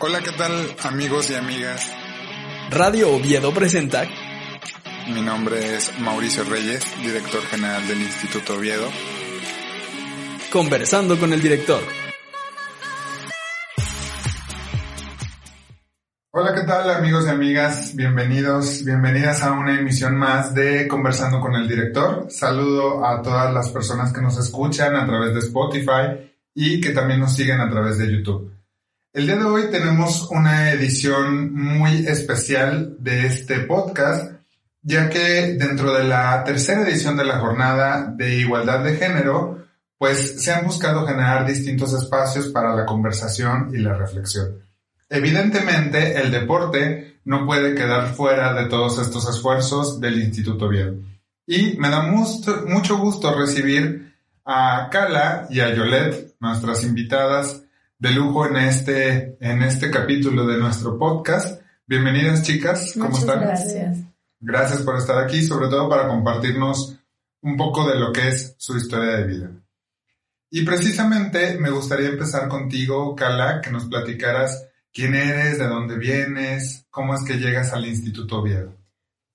Hola, ¿qué tal amigos y amigas? Radio Oviedo presenta. Mi nombre es Mauricio Reyes, director general del Instituto Oviedo. Conversando con el director. Hola, ¿qué tal amigos y amigas? Bienvenidos, bienvenidas a una emisión más de Conversando con el director. Saludo a todas las personas que nos escuchan a través de Spotify y que también nos siguen a través de YouTube. El día de hoy tenemos una edición muy especial de este podcast, ya que dentro de la tercera edición de la jornada de igualdad de género, pues se han buscado generar distintos espacios para la conversación y la reflexión. Evidentemente, el deporte no puede quedar fuera de todos estos esfuerzos del Instituto Bien. Y me da mucho, gusto recibir a Kala y a Yolette, nuestras invitadas, de lujo en este, en este capítulo de nuestro podcast. Bienvenidas chicas, ¿cómo Muchas están? Gracias. Gracias por estar aquí, sobre todo para compartirnos un poco de lo que es su historia de vida. Y precisamente me gustaría empezar contigo, Kala, que nos platicaras quién eres, de dónde vienes, cómo es que llegas al Instituto Oviedo.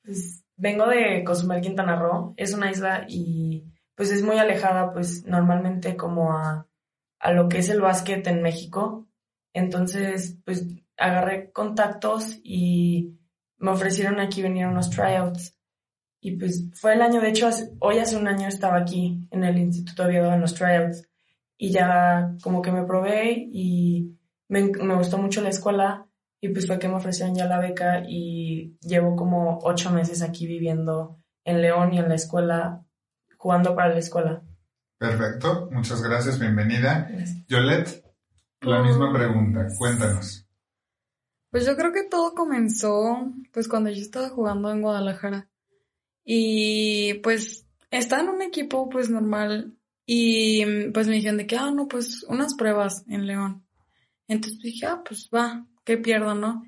Pues vengo de Cozumel, Quintana Roo. Es una isla y pues es muy alejada, pues normalmente como a, a lo que es el básquet en México. Entonces, pues agarré contactos y me ofrecieron aquí venir a unos tryouts. Y pues fue el año, de hecho, hace- hoy hace un año estaba aquí en el Instituto Oviedo en los tryouts. Y ya como que me probé y me, me gustó mucho la escuela. Y pues fue que me ofrecieron ya la beca y llevo como ocho meses aquí viviendo en León y en la escuela, jugando para la escuela. Perfecto, muchas gracias, bienvenida. Gracias. Yolette, la misma pregunta, cuéntanos. Pues yo creo que todo comenzó pues cuando yo estaba jugando en Guadalajara. Y pues estaba en un equipo pues normal y pues me dijeron de que, ah, no, pues unas pruebas en León. Entonces dije, ah, pues va, que pierdo, ¿no?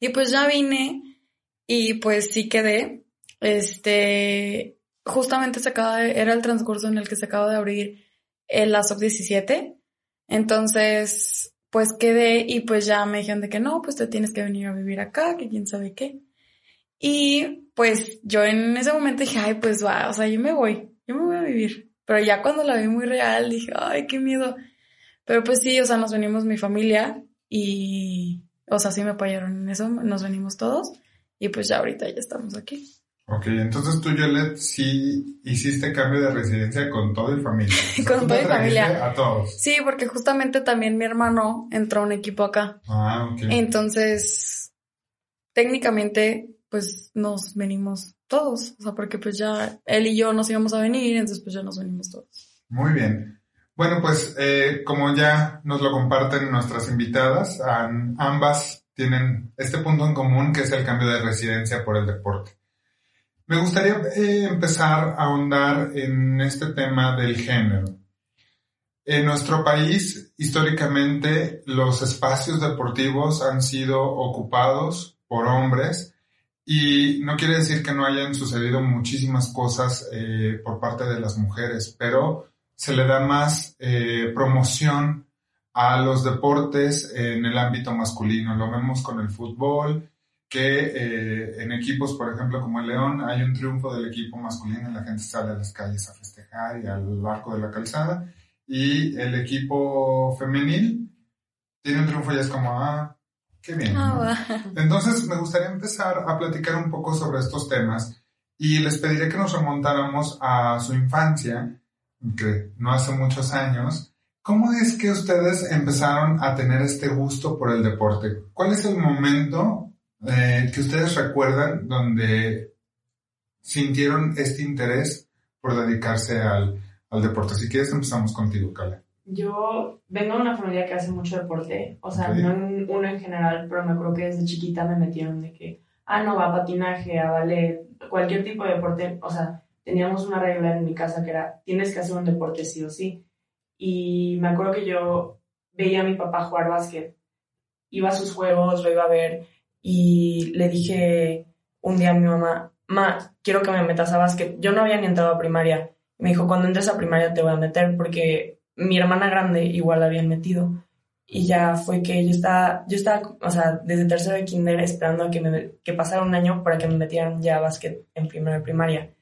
Y pues ya vine y pues sí quedé. Este, justamente se acaba de, era el transcurso en el que se acaba de abrir el la sub-17. Entonces, pues quedé y pues ya me dijeron de que no, pues te tienes que venir a vivir acá, que quién sabe qué. Y pues yo en ese momento dije, ay, pues va, o sea, yo me voy, yo me voy a vivir. Pero ya cuando la vi muy real, dije, ay, qué miedo. Pero pues sí, o sea, nos venimos mi familia y, o sea, sí me apoyaron en eso, nos venimos todos y pues ya ahorita ya estamos aquí. Ok, entonces tú, Yolette, sí hiciste cambio de residencia con todo y familia. O sea, Con todo y familia. A todos. Sí, porque justamente también mi hermano entró a un equipo acá. Ah, ok. Entonces, técnicamente, pues nos venimos todos, o sea, porque pues ya él y yo nos íbamos a venir, entonces pues ya nos venimos todos. Muy bien. Bueno, pues eh, como ya nos lo comparten nuestras invitadas, ambas tienen este punto en común que es el cambio de residencia por el deporte. Me gustaría eh, empezar a ahondar en este tema del género. En nuestro país, históricamente, los espacios deportivos han sido ocupados por hombres y no quiere decir que no hayan sucedido muchísimas cosas eh, por parte de las mujeres, pero se le da más eh, promoción a los deportes en el ámbito masculino. Lo vemos con el fútbol, que eh, en equipos, por ejemplo, como el León, hay un triunfo del equipo masculino y la gente sale a las calles a festejar y al arco de la calzada. Y el equipo femenil tiene un triunfo y es como, ah, qué bien. Ah. Entonces me gustaría empezar a platicar un poco sobre estos temas y les pediría que nos remontáramos a su infancia, que no hace muchos años. ¿Cómo es que ustedes empezaron a tener este gusto por el deporte? ¿Cuál es el momento eh, que ustedes recuerdan donde sintieron este interés por dedicarse al, al deporte? Si quieres empezamos contigo, Kala. Yo vengo de una familia que hace mucho deporte, o sea, Ok. no en uno en general, pero me acuerdo que desde chiquita me metieron de que, ah, no, va a patinaje, a ballet, cualquier tipo de deporte, o sea, teníamos una regla en mi casa que era, tienes que hacer un deporte sí o sí. Y me acuerdo que yo veía a mi papá jugar básquet, iba a sus juegos, lo iba a ver, y le dije un día a mi mamá, ma, quiero que me metas a básquet. Yo no había ni entrado a primaria. Me dijo, cuando entres a primaria te voy a meter porque mi hermana grande igual la habían metido. y ya fue que yo estaba, yo estaba, o sea, desde tercero de kinder esperando a que, me, que pasara un año para que me metieran ya a básquet en primera de primaria.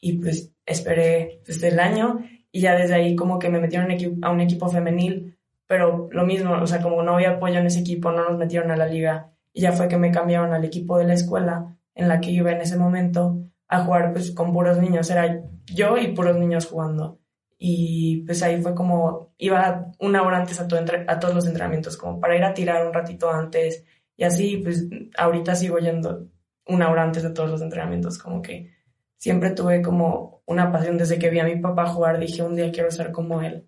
Y pues esperé desde el año y ya desde ahí como que me metieron a un equipo femenil, pero lo mismo, o sea, como no había apoyo en ese equipo, no nos metieron a la liga y ya fue que me cambiaron al equipo de la escuela en la que iba en ese momento a jugar pues con puros niños, era yo y puros niños jugando. Y pues ahí fue como, iba una hora antes a, todo a todos los entrenamientos, como para ir a tirar un ratito antes. Y así, pues ahorita sigo yendo una hora antes de todos los entrenamientos, como que siempre tuve como una pasión desde que vi a mi papá jugar, dije un día quiero ser como él.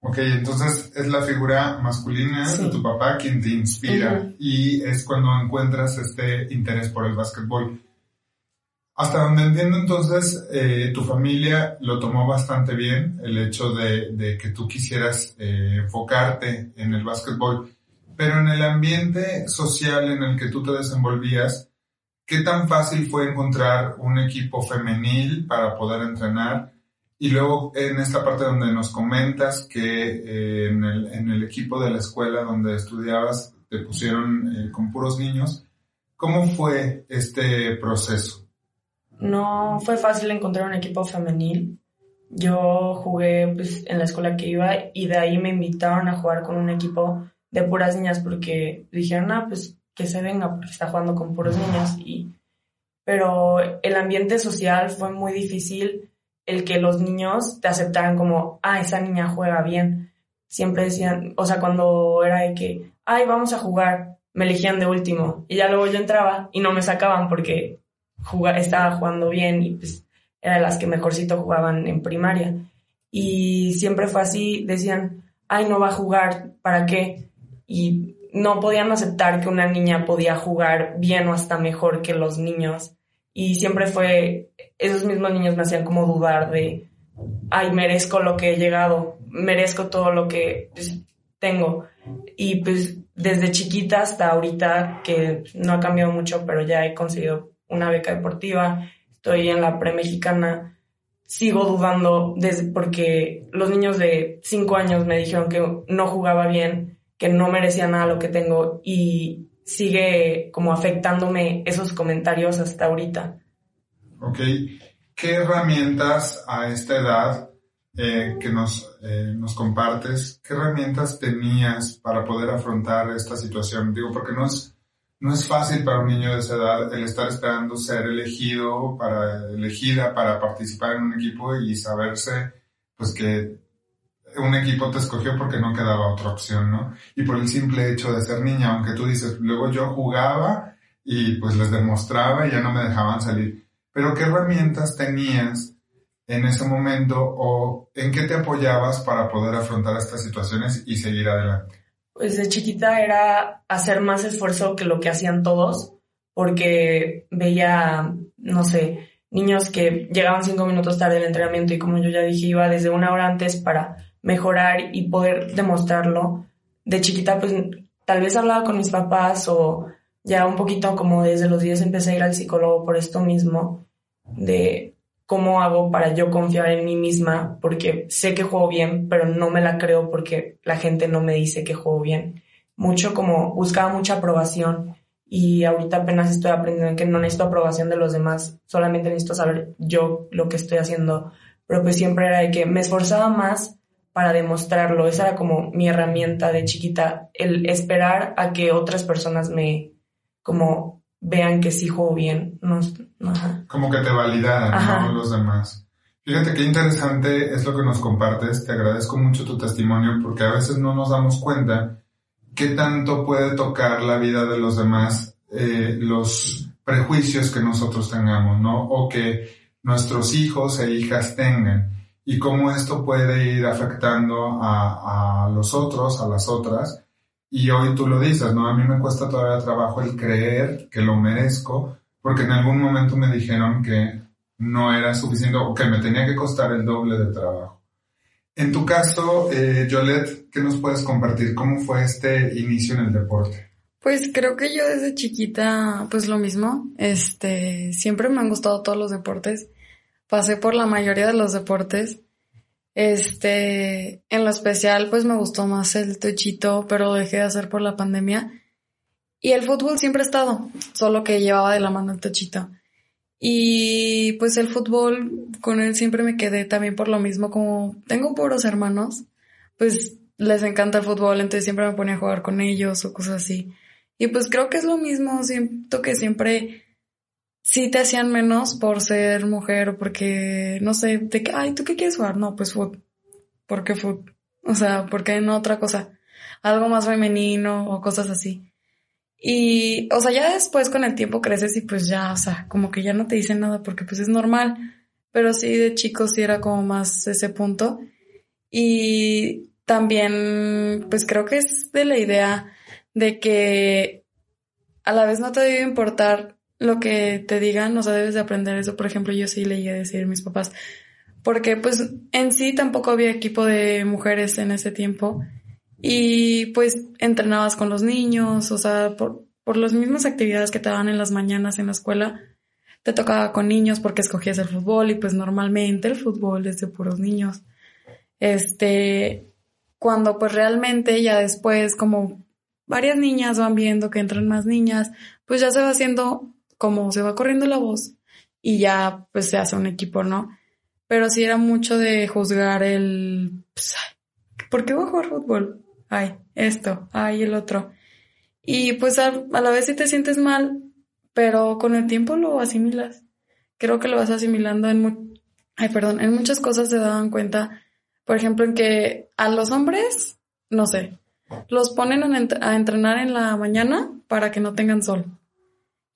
Ok, entonces es la figura masculina de tu papá quien te inspira y es cuando encuentras este interés por el básquetbol. Hasta donde entiendo entonces, eh, tu familia lo tomó bastante bien, el hecho de, que tú quisieras eh, enfocarte en el básquetbol, pero en el ambiente social en el que tú te desenvolvías, ¿qué tan fácil fue encontrar un equipo femenil para poder entrenar? Y luego en esta parte donde nos comentas que eh, en, el, en, el, equipo de la escuela donde estudiabas te pusieron con puros niños, ¿cómo fue este proceso? No fue fácil encontrar un equipo femenil. Yo jugué pues, en la escuela que iba y de ahí me invitaron a jugar con un equipo de puras niñas porque dijeron, ah, pues que se venga porque está jugando con puros niños. Y... Pero el ambiente social fue muy difícil el que los niños te aceptaran como, ah, esa niña juega bien. Siempre decían, o sea, cuando era de que, ay, vamos a jugar, me elegían de último. Y ya luego yo entraba y no me sacaban porque estaba jugando bien y pues era de las que mejorcito jugaban en primaria. Y siempre fue así, decían, ay, no va a jugar, ¿para qué? Y no podían aceptar que una niña podía jugar bien o hasta mejor que los niños. Y siempre fue, esos mismos niños me hacían como dudar de, ay, merezco lo que he llegado, merezco todo lo que pues, tengo. Y pues desde chiquita hasta ahorita, que no ha cambiado mucho, pero ya he conseguido una beca deportiva, estoy en la pre-mexicana, sigo dudando desde, porque los niños de cinco años me dijeron que no jugaba bien, que no merecía nada lo que tengo y sigue como afectándome esos comentarios hasta ahorita. Ok. ¿Qué herramientas a esta edad eh, que nos, eh, nos compartes, qué herramientas tenías para poder afrontar esta situación? Digo, porque no es, no es fácil para un niño de esa edad el estar esperando ser elegido para, elegida para participar en un equipo y saberse, pues que un equipo te escogió porque no quedaba otra opción, ¿no? Y por el simple hecho de ser niña, aunque tú dices, luego yo jugaba y pues les demostraba y ya no me dejaban salir. Pero ¿qué herramientas tenías en ese momento o en qué te apoyabas para poder afrontar estas situaciones y seguir adelante? pues de chiquita era hacer más esfuerzo que lo que hacían todos, porque veía, no sé, niños que llegaban cinco minutos tarde al entrenamiento y como yo ya dije, iba desde una hora antes para mejorar y poder demostrarlo. De chiquita, pues tal vez hablaba con mis papás o ya un poquito como desde los días empecé a ir al psicólogo por esto mismo, de cómo hago para yo confiar en mí misma, porque sé que juego bien, pero no me la creo porque la gente no me dice que juego bien. Mucho como buscaba mucha aprobación y ahorita apenas estoy aprendiendo que no necesito aprobación de los demás, solamente necesito saber yo lo que estoy haciendo, pero pues siempre era de que me esforzaba más para demostrarlo, esa era como mi herramienta de chiquita, el esperar a que otras personas me como vean que sí juego bien. No, Como que te validaran, Los demás. Fíjate qué interesante es lo que nos compartes. Te agradezco mucho tu testimonio porque a veces no nos damos cuenta qué tanto puede tocar la vida de los demás eh, los prejuicios que nosotros tengamos, ¿no? O que nuestros hijos e hijas tengan y cómo esto puede ir afectando a, a los otros, a las otras, y hoy tú lo dices, ¿no? A mí me cuesta todavía trabajo el creer que lo merezco, porque en algún momento me dijeron que no era suficiente o que me tenía que costar el doble de trabajo. En tu caso, eh, ¿qué nos puedes compartir? ¿Cómo fue este inicio en el deporte? Pues creo que yo desde chiquita, pues lo mismo, este, siempre me han gustado todos los deportes. Pasé por la mayoría de los deportes. Este, en lo especial, pues me gustó más el techito, pero lo dejé de hacer por la pandemia. Y el fútbol siempre ha estado, solo que llevaba de la mano el techito. Y pues el fútbol, con él siempre me quedé también por lo mismo, como tengo puros hermanos, pues les encanta el fútbol, entonces siempre me ponía a jugar con ellos o cosas así. Y pues creo que es lo mismo, siento que siempre sí te hacían menos por ser mujer o porque, no sé, de que, ay, ¿tú qué quieres jugar? No, pues fútbol. ¿Por qué fútbol? O sea, ¿por qué no otra cosa? Algo más femenino o cosas así. Y, o sea, ya después con el tiempo creces y pues ya, o sea, como que ya no te dicen nada porque pues es normal. Pero sí, de chico sí era como más ese punto. Y también, pues creo que es de la idea de que a la vez no te debe importar lo que te digan, o sea, debes de aprender eso. Por ejemplo, yo sí le llegué a decir mis papás, porque pues en sí tampoco había equipo de mujeres en ese tiempo y pues entrenabas con los niños, o sea, por, por las mismas actividades que te daban en las mañanas en la escuela, te tocaba con niños porque escogías el fútbol y pues normalmente el fútbol es de puros niños. Este, cuando pues realmente ya después como varias niñas van viendo que entran más niñas, pues ya se va haciendo como se va corriendo la voz y ya pues se hace un equipo, ¿no? Pero sí era mucho de juzgar el, pues, ¿por qué voy a jugar fútbol? ay, esto, ay, el otro. Y pues a, la vez sí te sientes mal, pero con el tiempo lo asimilas. Creo que lo vas asimilando en, ay, perdón, en muchas cosas se daban cuenta, por ejemplo, en que a los hombres, no sé, los ponen a entrenar en la mañana para que no tengan sol.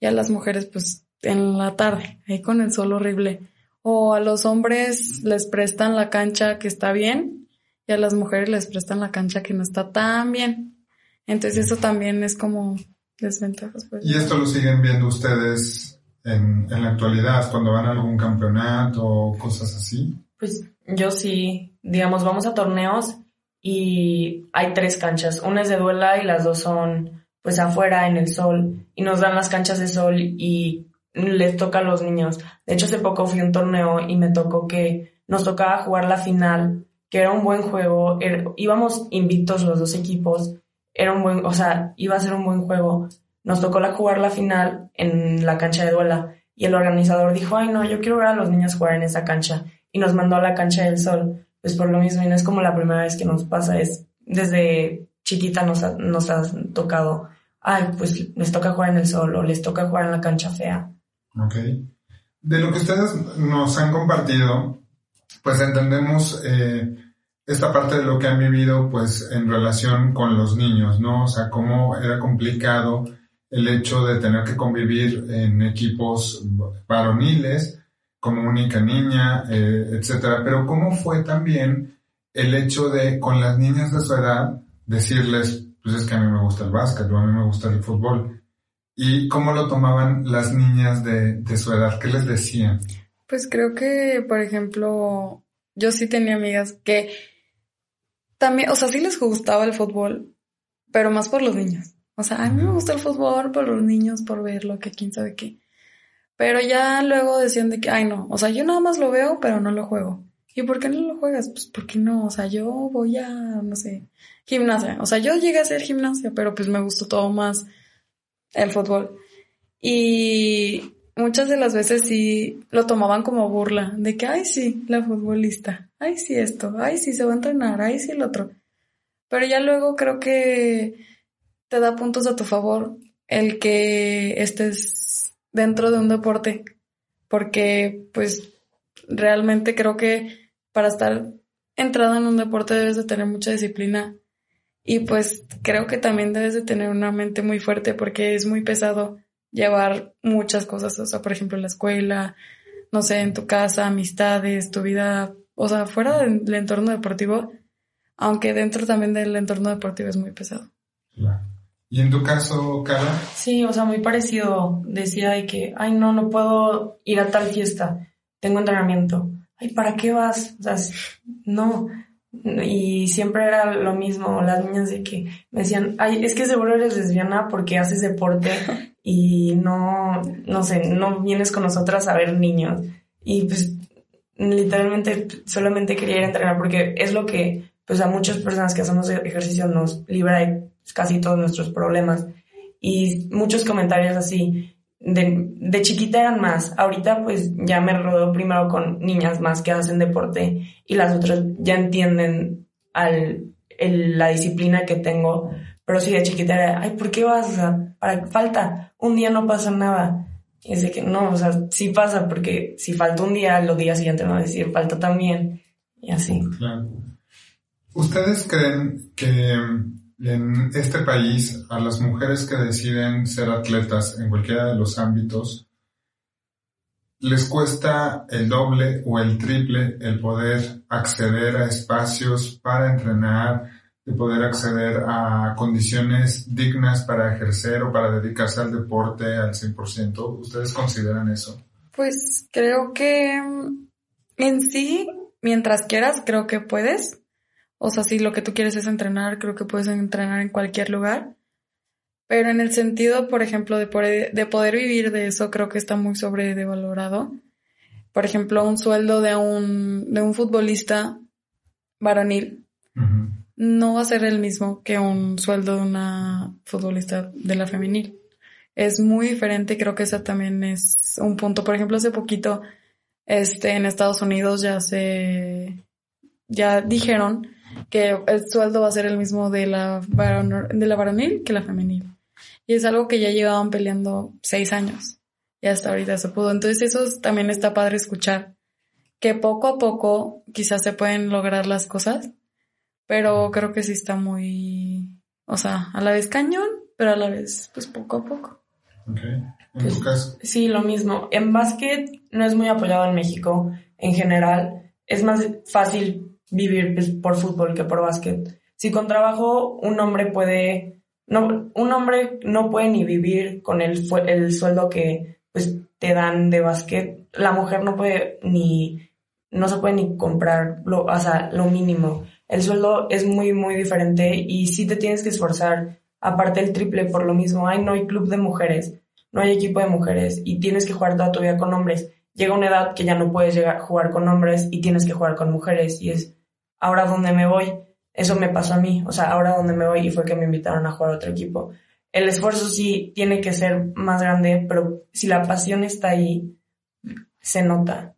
Y a las mujeres, pues, en la tarde, ahí con el sol horrible. O a los hombres les prestan la cancha que está bien y a las mujeres les prestan la cancha que no está tan bien. Entonces eso también es como desventajas. Pues. ¿Y esto lo siguen viendo ustedes en, en la actualidad cuando van a algún campeonato o cosas así? Pues yo sí, digamos, vamos a torneos y hay tres canchas. Una es de duela y las dos son pues afuera en el sol y nos dan las canchas de sol y les toca a los niños. De hecho, hace poco fui a un torneo y me tocó que nos tocaba jugar la final que era un buen juego, íbamos invictos los dos equipos, era un buen, o sea, iba a ser un buen juego. Nos tocó la, jugar la final en la cancha de duela y el organizador dijo, ay no, yo quiero ver a los niños jugar en esa cancha y nos mandó a la cancha del sol. Pues por lo mismo, y no es como la primera vez que nos pasa, es desde chiquita nos ha, tocado, ay, pues les toca jugar en el sol o les toca jugar en la cancha fea. Ok. De lo que ustedes nos han compartido, pues entendemos eh, esta parte de lo que han vivido pues en relación con los niños, ¿no? O sea, cómo era complicado el hecho de tener que convivir en equipos varoniles como única niña, eh, etcétera. Pero cómo fue también el hecho de con las niñas de su edad decirles, pues es que a mí me gusta el básquet o a mí me gusta el fútbol. ¿Y cómo lo tomaban las niñas de, de su edad? ¿Qué les decían? Pues creo que, por ejemplo, yo sí tenía amigas que también, o sea, sí les gustaba el fútbol, pero más por los niños. O sea, a mí me gusta el fútbol por los niños, por verlo, que quién sabe qué. Pero ya luego decían de que, ay no, o sea, yo nada más lo veo, pero no lo juego. ¿Y por qué no lo juegas? Pues porque no, o sea, yo voy a, no sé, gimnasia. O sea, yo llegué a hacer gimnasia, pero pues me gustó todo más el fútbol. Y muchas de las veces sí lo tomaban como burla, de que, ay, sí, la futbolista, ay, sí, esto, ay, sí, se va a entrenar, ay, sí, el otro. Pero ya luego creo que te da puntos a tu favor el que estés dentro de un deporte, porque pues realmente creo que para estar entrado en un deporte debes de tener mucha disciplina y pues creo que también debes de tener una mente muy fuerte porque es muy pesado llevar muchas cosas, o sea, por ejemplo, la escuela, no sé, en tu casa, amistades, tu vida, o sea, fuera del entorno deportivo, aunque dentro también del entorno deportivo es muy pesado. ¿Y en tu caso, Carla? Sí, o sea, muy parecido. Decía de que, ay, no, no puedo ir a tal fiesta, tengo entrenamiento. Ay, ¿para qué vas? O sea, no. Y siempre era lo mismo, las niñas de que me decían, ay, es que seguro eres lesbiana porque haces deporte y no, no sé, no vienes con nosotras a ver niños. Y pues literalmente solamente quería ir a entrenar porque es lo que, pues a muchas personas que hacemos ejercicio nos libra de casi todos nuestros problemas. Y muchos comentarios así, de, de chiquita eran más. Ahorita pues ya me rodeo primero con niñas más que hacen deporte y las otras ya entienden al, la disciplina que tengo. Pero sí, de chiquita era, ay, ¿por qué vas? O para falta, un día no pasa nada. Y es que no, o sea, sí pasa, porque si falta un día, los días siguientes van a decir falta también. Y así. Claro. ¿Ustedes creen que en este país a las mujeres que deciden ser atletas en cualquiera de los ámbitos les cuesta el doble o el triple el poder acceder a espacios para entrenar, de poder acceder a condiciones dignas para ejercer o para dedicarse al deporte al 100%. ¿Ustedes consideran eso? Pues creo que mm, en sí, mientras quieras, creo que puedes. O sea, si lo que tú quieres es entrenar, creo que puedes entrenar en cualquier lugar. Pero en el sentido, por ejemplo, de poder, de poder vivir de eso, creo que está muy sobrevalorado. Por ejemplo, un sueldo de un, de un futbolista varonil no va a ser el mismo que un sueldo de una futbolista de la femenil. Es muy diferente, creo que ese también es un punto. Por ejemplo, hace poquito, este, en Estados Unidos ya se, ya dijeron que el sueldo va a ser el mismo de la, de la varonil que la femenil. Y es algo que ya llevaban peleando seis años. Y hasta ahorita se pudo. Entonces eso también está padre escuchar. Que poco a poco quizás se pueden lograr las cosas. Pero creo que sí está muy, o sea, a la vez cañón, pero a la vez, pues poco a poco. Ok. ¿En tu caso? Sí, lo mismo. En básquet no es muy apoyado en México en general. Es más fácil vivir pues, por fútbol que por básquet. Si con trabajo un hombre puede no, un hombre no puede ni vivir con el, el sueldo que pues te dan de básquet. La mujer no puede ni, no se puede ni comprar lo, o sea, lo mínimo. El sueldo es muy, muy diferente y sí te tienes que esforzar. Aparte el triple por lo mismo. Ay, no hay club de mujeres, no hay equipo de mujeres y tienes que jugar toda tu vida con hombres. Llega una edad que ya no puedes llegar a jugar con hombres y tienes que jugar con mujeres y es ahora donde me voy eso me pasó a mí, o sea, ahora donde me voy y fue que me invitaron a jugar a otro equipo. El esfuerzo sí tiene que ser más grande, pero si la pasión está ahí, se nota.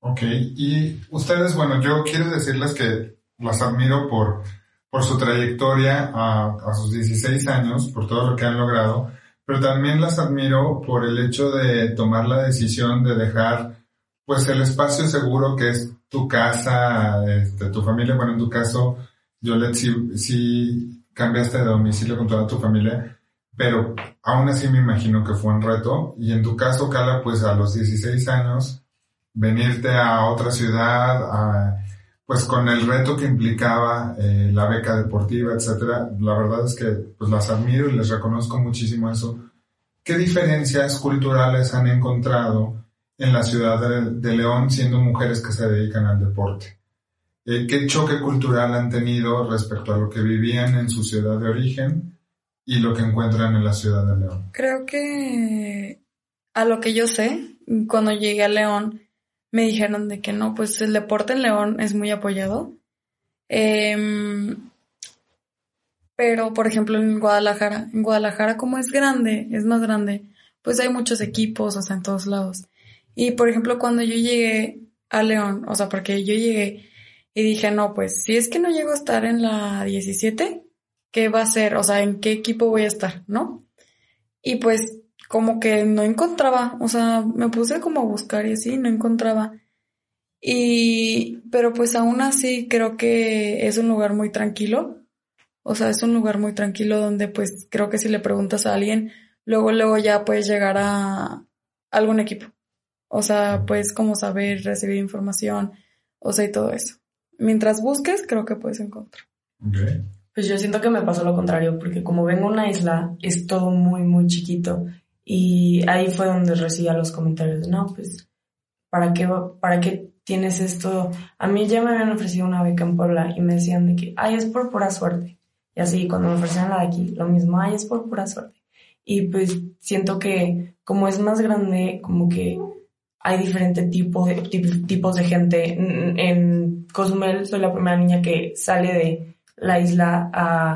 Ok, y ustedes, bueno, yo quiero decirles que las admiro por, por su trayectoria a, a sus 16 años, por todo lo que han logrado, pero también las admiro por el hecho de tomar la decisión de dejar pues el espacio seguro que es tu casa, este, tu familia, bueno, en tu caso, Yolet, sí, sí cambiaste de domicilio con toda tu familia, pero aún así me imagino que fue un reto. Y en tu caso, Carla, pues a los 16 años, venirte a otra ciudad, pues con el reto que implicaba eh, la beca deportiva, etcétera, la verdad es que pues las admiro y les reconozco muchísimo eso. ¿Qué diferencias culturales han encontrado en la ciudad de León siendo mujeres que se dedican al deporte? Eh, qué choque cultural han tenido respecto a lo que vivían en su ciudad de origen y lo que encuentran en la ciudad de León. Creo que a lo que yo sé, cuando llegué a León, me dijeron de que no, pues el deporte en León es muy apoyado. Em, pero, por ejemplo, en Guadalajara, en Guadalajara como es grande, es más grande, pues hay muchos equipos, o sea, en todos lados. Y, por ejemplo, cuando yo llegué a León, o sea, porque yo llegué y dije, no, pues si es que no llego a estar en la 17, ¿qué va a ser? O sea, ¿en qué equipo voy a estar? ¿No? Y pues como que no encontraba, o sea, me puse como a buscar y así, no encontraba. Y, pero pues aún así creo que es un lugar muy tranquilo. O sea, es un lugar muy tranquilo donde pues creo que si le preguntas a alguien, luego, luego ya puedes llegar a algún equipo. O sea, puedes como saber, recibir información, o sea, y todo eso mientras busques, creo que puedes encontrar. Pues yo siento que me pasó lo contrario, porque como vengo a una isla, es todo muy, muy chiquito. Y ahí fue donde recibía los comentarios de, no, pues, ¿para qué, ¿para qué tienes esto? A mí ya me habían ofrecido una beca en Puebla y me decían de que, ay, es por pura suerte. Y así, cuando me ofrecían la de aquí, lo mismo, ay, es por pura suerte. Y pues siento que como es más grande, como que hay diferentes tipo de, tip- tipos de gente. En, en Cozumel soy la primera niña que sale de la isla a,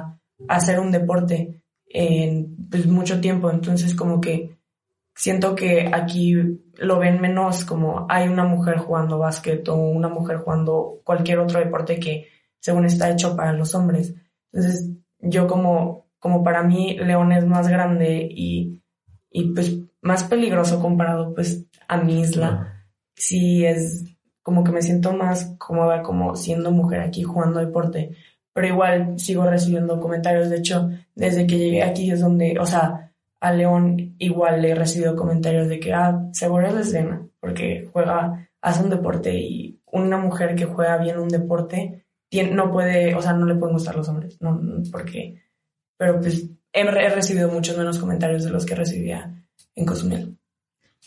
a hacer un deporte en pues, mucho tiempo. Entonces como que siento que aquí lo ven menos como hay una mujer jugando básquet o una mujer jugando cualquier otro deporte que según está hecho para los hombres. Entonces yo como, como para mí León es más grande y, y pues más peligroso comparado pues a mi isla. Sí es como que me siento más cómoda como siendo mujer aquí jugando deporte. Pero igual sigo recibiendo comentarios. De hecho, desde que llegué aquí es donde, o sea, a León igual le he recibido comentarios de que, ah, seguro es lesbiana, porque juega, hace un deporte y una mujer que juega bien un deporte tiene, no puede, o sea, no le pueden gustar los hombres, no, porque, pero pues he, he recibido muchos menos comentarios de los que recibía en Cozumel.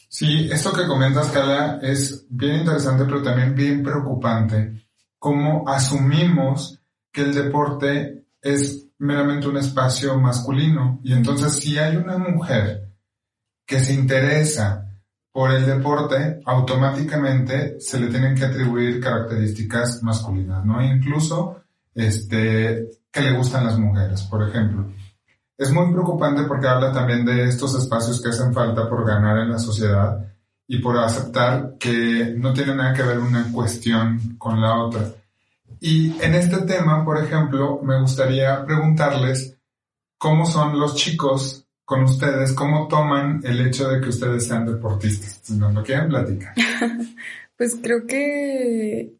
Sí, esto que comentas, Carla, es bien interesante, pero también bien preocupante. Cómo asumimos que el deporte es meramente un espacio masculino. Y entonces, si hay una mujer que se interesa por el deporte, automáticamente se le tienen que atribuir características masculinas, ¿no? Incluso, este, que le gustan las mujeres, por ejemplo. Es muy preocupante porque habla también de estos espacios que hacen falta por ganar en la sociedad y por aceptar que no tiene nada que ver una cuestión con la otra. Y en este tema, por ejemplo, me gustaría preguntarles cómo son los chicos con ustedes, cómo toman el hecho de que ustedes sean deportistas. Si nos lo quieren platicar. Pues creo que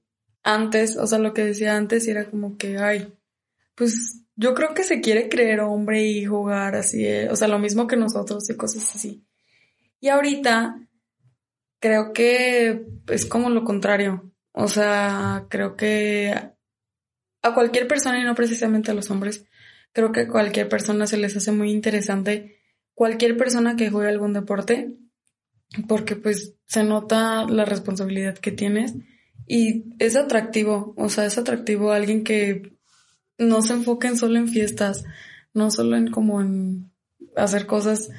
antes, o sea, lo que decía antes era como que, ay, pues yo creo que se quiere creer hombre y jugar así, o sea, lo mismo que nosotros y cosas así. Y ahorita creo que es como lo contrario. O sea, creo que a cualquier persona y no precisamente a los hombres, creo que a cualquier persona se les hace muy interesante cualquier persona que juegue algún deporte porque pues se nota la responsabilidad que tienes y es atractivo, o sea, es atractivo a alguien que no se enfoquen solo en fiestas, no solo en como en hacer cosas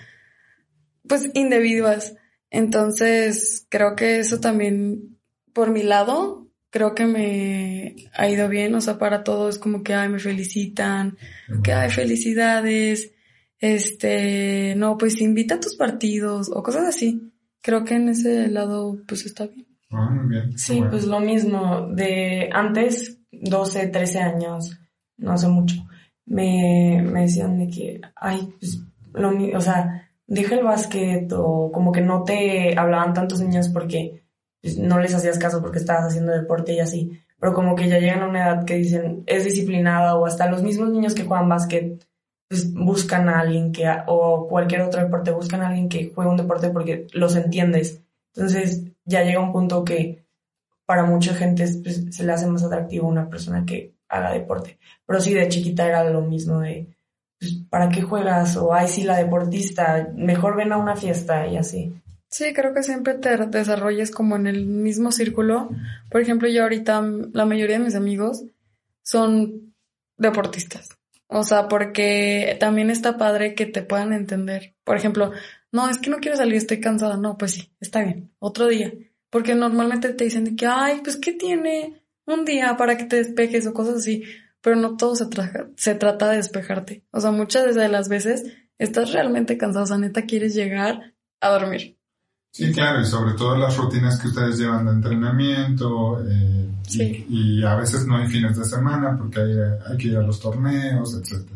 pues indebidas. Entonces, creo que eso también, por mi lado, creo que me ha ido bien. O sea, para todos como que, ay, me felicitan, que, ay, felicidades. Este, no, pues invita a tus partidos o cosas así. Creo que en ese lado, pues está bien. Ah, muy bien. Sí, Bueno. pues lo mismo. De antes, 12, 13 años, no sé mucho, me, me decían de que, ay, pues, lo, o sea, deja el básquet o como que no te hablaban tantos niños porque pues, no les hacías caso porque estabas haciendo deporte y así. Pero como que ya llegan a una edad que dicen, es disciplinada o hasta los mismos niños que juegan básquet, pues buscan a alguien que, o cualquier otro deporte, buscan a alguien que juegue un deporte porque los entiendes. Entonces ya llega un punto que para mucha gente pues, se le hace más atractivo una persona que haga deporte. Pero sí, de chiquita era lo mismo de, pues, ¿para qué juegas? O, ay, sí, la deportista, mejor ven a una fiesta y así. Sí, creo que siempre te desarrolles como en el mismo círculo. Por ejemplo, yo ahorita la mayoría de mis amigos son deportistas. O sea, porque también está padre que te puedan entender. Por ejemplo, no, es que no quiero salir, estoy cansada. No, pues sí, está bien, otro día. Porque normalmente te dicen que, ay, pues ¿qué tiene? Un día para que te despejes o cosas así. Pero no todo se, se trata de despejarte. O sea, muchas de las veces estás realmente cansado. O sea, neta, quieres llegar a dormir. Sí, claro, y sobre todo las rutinas que ustedes llevan de entrenamiento, eh, y- Sí. y, a veces no hay fines de semana porque hay, hay que ir a los torneos, etc.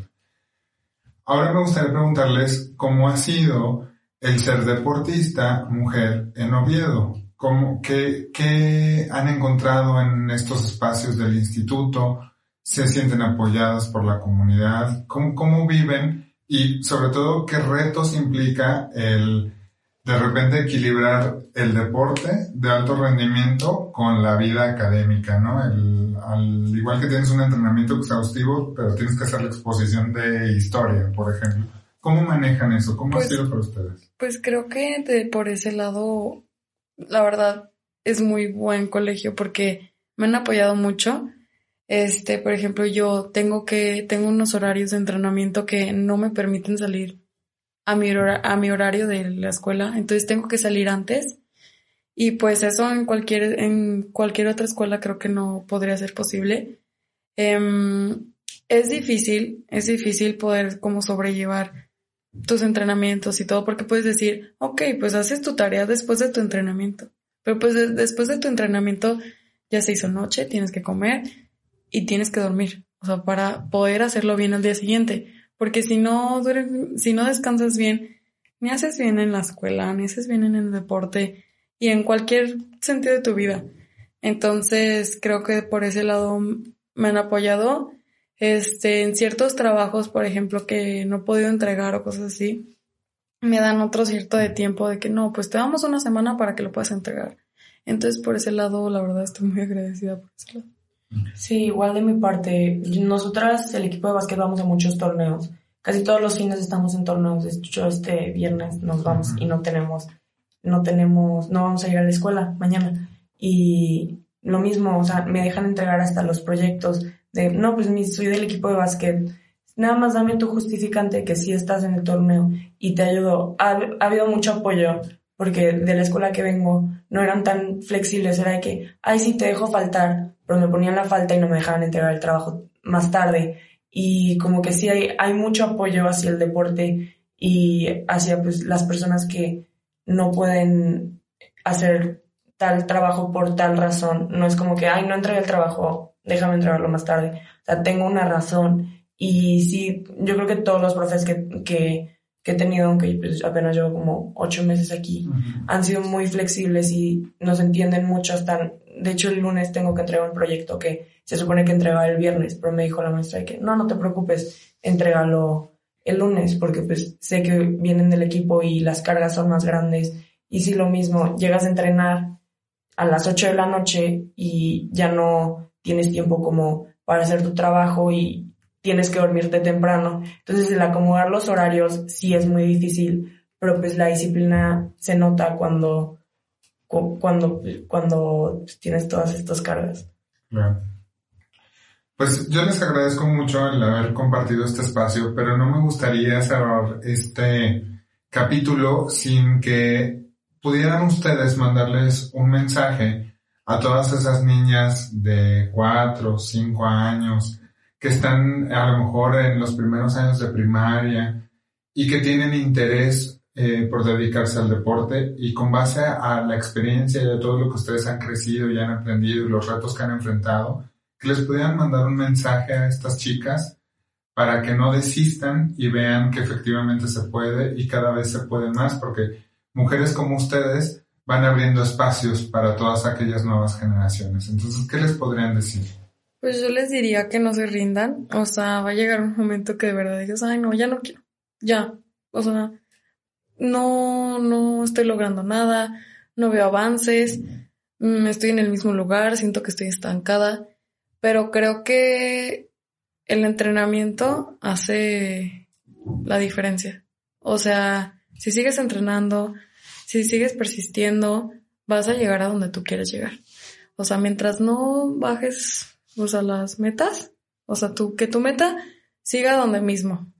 Ahora me gustaría preguntarles cómo ha sido el ser deportista mujer en Oviedo. ¿Cómo, qué, ¿Qué han encontrado en estos espacios del instituto? ¿Se sienten apoyadas por la comunidad? ¿Cómo, cómo viven? Y sobre todo, ¿qué retos implica el de repente equilibrar el deporte de alto rendimiento con la vida académica, ¿no? El- al igual que tienes un entrenamiento exhaustivo, pero tienes que hacer la exposición de historia, por ejemplo. ¿Cómo manejan eso? ¿Cómo Pues- ha sido para ustedes? Pues creo que de, por ese lado, la verdad, es muy buen colegio porque me han apoyado mucho. Este, por ejemplo, yo tengo que, tengo unos horarios de entrenamiento que no me permiten salir a mi, hora- a mi horario de la escuela, entonces tengo que salir antes Y pues eso en cualquier, en cualquier otra escuela creo que no podría ser posible. Em, es difícil, es difícil poder como sobrellevar tus entrenamientos y todo, porque puedes decir, ok, pues haces tu tarea después de tu entrenamiento. Pero pues después de tu entrenamiento ya se hizo noche, tienes que comer y tienes que dormir. O sea, para poder hacerlo bien al día siguiente. Porque si no, si no descansas bien, ni haces bien en la escuela, ni haces bien en el deporte y en cualquier sentido de tu vida. Entonces, creo que por ese lado me han apoyado. Este, en ciertos trabajos, por ejemplo, que no he podido entregar o cosas así, me dan otro cierto de tiempo de que no, pues te damos una semana para que lo puedas entregar. Entonces, por ese lado, la verdad, estoy muy agradecida por ese lado. Sí, igual de mi parte. Nosotras, el equipo de básquet, vamos a muchos torneos. Casi todos los fines estamos en torneos. De hecho, este viernes nos vamos y no tenemos, no tenemos, no vamos a ir a la escuela mañana. Y lo mismo, o sea, me dejan entregar hasta los proyectos de, no, pues soy del equipo de básquet. Nada más dame tu justificante que sí estás en el torneo y te ayudo. Ha, ha habido mucho apoyo porque de la escuela que vengo no eran tan flexibles, era de que, ay, sí, te dejo faltar, pero me ponían la falta y no me dejaban entregar el trabajo más tarde. Y como que sí hay, hay mucho apoyo hacia el deporte y hacia pues, las personas que no pueden hacer tal trabajo por tal razón. No es como que, ay, no entregué el trabajo, déjame entregarlo más tarde. O sea, tengo una razón. Y sí, yo creo que todos los profes que, que que he tenido, aunque pues, apenas llevo como ocho meses aquí, han sido muy flexibles y nos entienden mucho. Hasta, de hecho, el lunes tengo que entregar un proyecto que se supone que entregaba el viernes, pero me dijo la maestra que no, no te preocupes, entrégalo el lunes, porque pues sé que vienen del equipo y las cargas son más grandes. Y si lo mismo, llegas a entrenar a las 8 de la noche y ya no tienes tiempo como para hacer tu trabajo y tienes que dormirte temprano. Entonces el acomodar los horarios sí es muy difícil, pero pues la disciplina se nota cuando, cuando, cuando tienes todas estas cargas. Claro. Pues yo les agradezco mucho el haber compartido este espacio, pero no me gustaría cerrar este capítulo sin que pudieran ustedes mandarles un mensaje a todas esas niñas de cuatro, cinco años, que están a lo mejor en los primeros años de primaria y que tienen interés eh, por dedicarse al deporte y con base a la experiencia y de todo lo que ustedes han crecido y han aprendido y los retos que han enfrentado, que les pudieran mandar un mensaje a estas chicas para que no desistan y vean que efectivamente se puede y cada vez se puede más porque mujeres como ustedes van abriendo espacios para todas aquellas nuevas generaciones. Entonces, ¿qué les podrían decir? Pues yo les diría que no se rindan. O sea, va a llegar un momento que de verdad dices, ay, no, ya no quiero. Ya. O sea, no, no estoy logrando nada, no veo avances, mm, estoy en el mismo lugar, siento que estoy estancada. Pero creo que el entrenamiento hace la diferencia. O sea, si sigues entrenando, si sigues persistiendo, vas a llegar a donde tú quieres llegar. O sea, mientras no bajes o sea, las metas, o sea, tú, que tu meta siga donde mismo.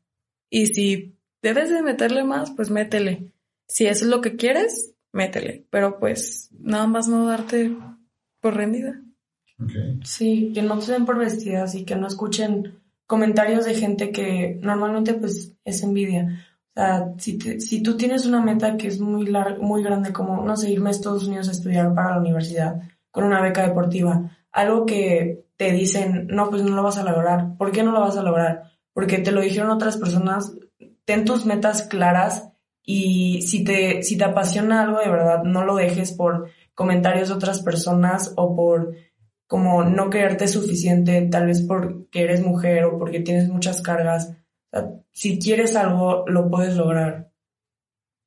Y si debes de meterle más, pues métele. Si eso es lo que quieres, métele. Pero pues nada más no darte por rendida. Sí, que no se den por vestidas y que no escuchen comentarios de gente que normalmente pues es envidia. Sea, si, si tú tienes una meta que es muy larga, muy grande como, no sé, irme a Estados Unidos a estudiar para la universidad con una beca deportiva, algo que te dicen, no, pues no lo vas a lograr. ¿Por qué no lo vas a lograr? Porque te lo dijeron otras personas, ten tus metas claras y si te, si te apasiona algo de verdad, no lo dejes por comentarios de otras personas o por como no creerte suficiente, tal vez porque eres mujer o porque tienes muchas cargas. Si quieres algo, lo puedes lograr.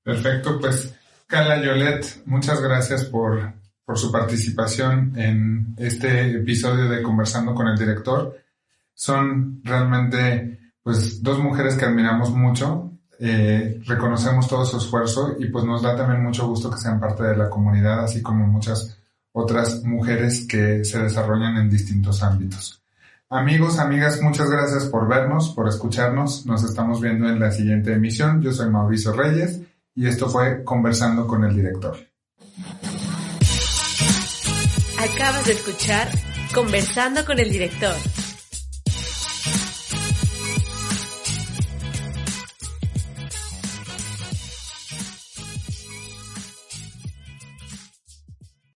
Perfecto, pues Carla Yolet, muchas gracias por por su participación en este episodio de Conversando con el Director. Son realmente pues dos mujeres que admiramos mucho, eh, reconocemos todo su esfuerzo y pues nos da también mucho gusto que sean parte de la comunidad, así como muchas otras mujeres que se desarrollan en distintos ámbitos. Amigos, amigas, muchas gracias por vernos, por escucharnos. Nos estamos viendo en la siguiente emisión. Yo soy Mauricio Reyes y esto fue Conversando con el Director. Acabas de escuchar Conversando con el Director